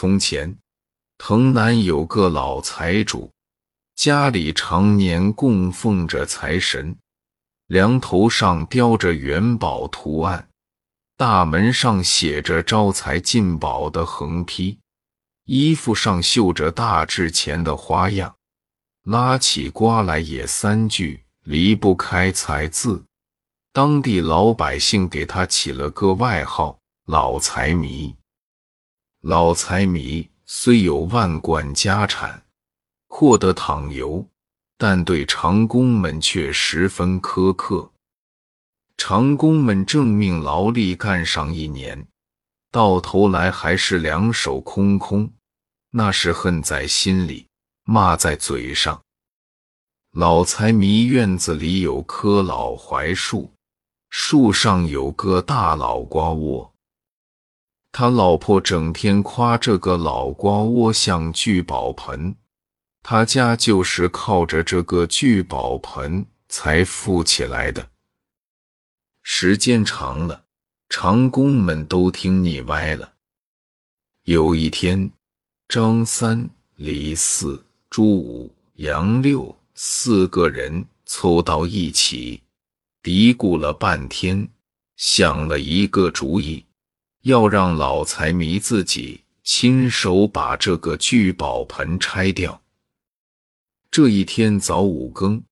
从前，藤南有个老财主，家里常年供奉着财神，梁头上雕着元宝图案，大门上写着“招财进宝”的横批，衣服上绣着大制钱的花样，拉起瓜来也三句离不开“财”字。当地老百姓给他起了个外号“老财迷”。老财迷虽有万贯家产，获得躺游，但对长工们却十分苛刻。长工们正命劳力干上一年，到头来还是两手空空，那是恨在心里，骂在嘴上。老财迷院子里有棵老槐树，树上有个大老瓜窝。他老婆整天夸这个老瓜窝像聚宝盆，他家就是靠着这个聚宝盆才富起来的。时间长了，长工们都听腻歪了。有一天，张三、李四、朱五、杨六四个人凑到一起，嘀咕了半天，想了一个主意。要让老财迷自己亲手把这个聚宝盆拆掉。这一天早五更，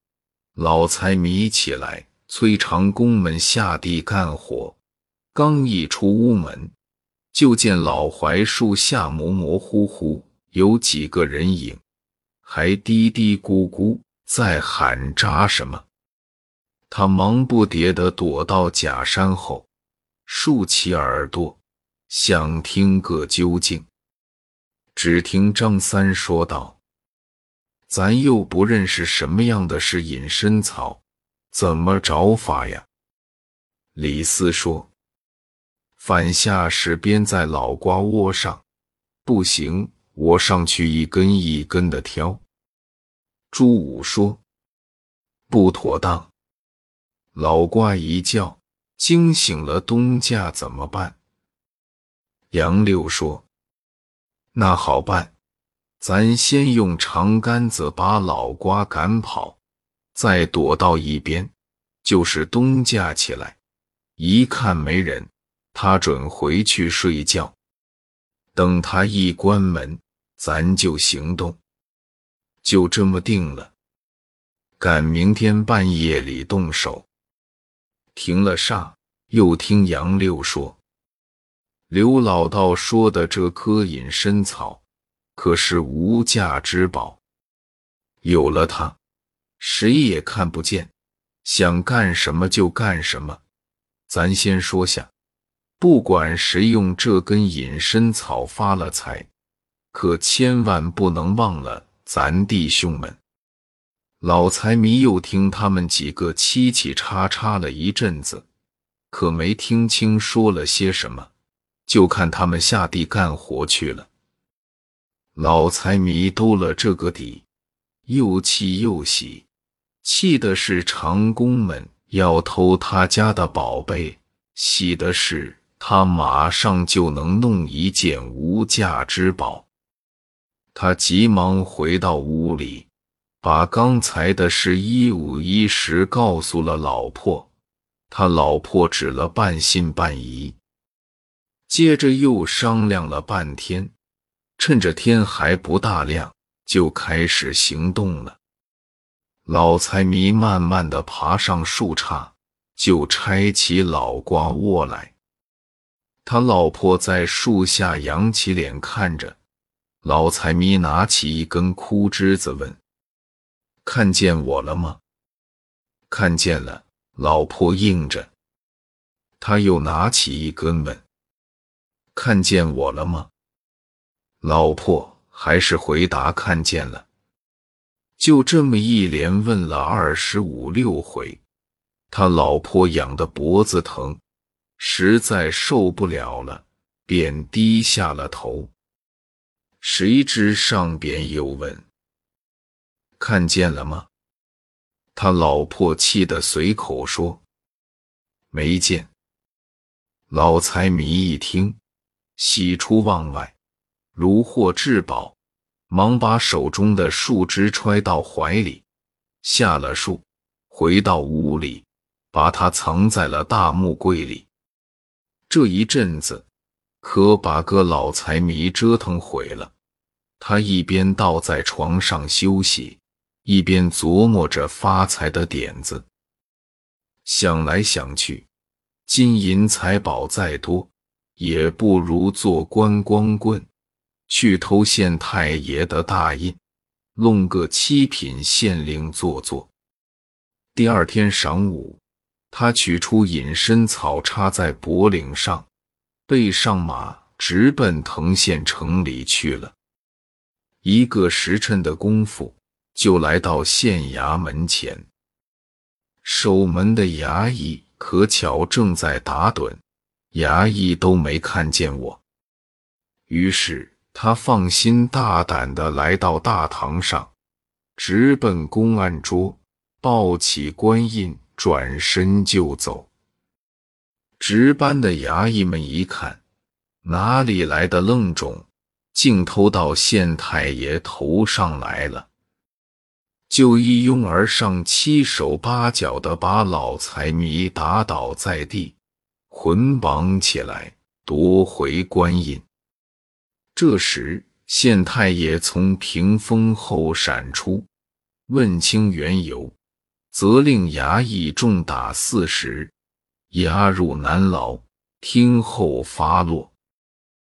老财迷起来催长工们下地干活。刚一出屋门，就见老槐树下模模糊糊有几个人影，还嘀嘀咕咕在喊扎什么。他忙不迭地躲到假山后。竖起耳朵，想听个究竟。只听张三说道：“咱又不认识什么样的是隐身草，怎么着法呀？”李四说：“反下是编在老瓜窝上，不行，我上去一根一根的挑。”朱五说：“不妥当。”老瓜一叫。惊醒了东家怎么办？杨六说：“那好办，咱先用长杆子把老瓜赶跑，再躲到一边。就是东架起来，一看没人，他准回去睡觉。等他一关门，咱就行动。就这么定了，赶明天半夜里动手。”停了煞，又听杨六说：“刘老道说的这棵隐身草，可是无价之宝。有了它，谁也看不见，想干什么就干什么。咱先说下，不管谁用这根隐身草发了财，可千万不能忘了咱弟兄们。”老财迷又听他们几个嘁嘁喳喳了一阵子，可没听清说了些什么，就看他们下地干活去了。老财迷兜了这个底，又气又喜，气的是长工们要偷他家的宝贝，喜的是他马上就能弄一件无价之宝。他急忙回到屋里。把刚才的事一五一十告诉了老婆，他老婆只了半信半疑。接着又商量了半天，趁着天还不大亮，就开始行动了。老财迷慢慢的爬上树杈，就拆起老瓜窝来。他老婆在树下扬起脸看着，老财迷拿起一根枯枝子问。看见我了吗？看见了，老婆应着。他又拿起一根问：“看见我了吗？”老婆还是回答：“看见了。”就这么一连问了二十五六回，他老婆痒得脖子疼，实在受不了了，便低下了头。谁知上边又问。看见了吗？他老婆气得随口说：“没见。”老财迷一听，喜出望外，如获至宝，忙把手中的树枝揣到怀里，下了树，回到屋里，把它藏在了大木柜里。这一阵子，可把个老财迷折腾毁了。他一边倒在床上休息，一边琢磨着发财的点子。想来想去，金银财宝再多，也不如做观光棍，去偷县太爷的大印，弄个七品县令做做。第二天晌午，他取出隐身草，插在脖领上，背上马，直奔藤县城里去了。一个时辰的功夫，就来到县衙门前。守门的衙役可巧正在打盹，衙役都没看见我。于是他放心大胆的来到大堂上，直奔公案桌，抱起官印，转身就走。值班的衙役们一看，哪里来的愣种？竟偷到县太爷头上来了，就一拥而上，七手八脚的把老财迷打倒在地，捆绑起来，夺回官印。这时，县太爷从屏风后闪出，问清缘由，责令衙役重打四十，押入南牢，听候发落。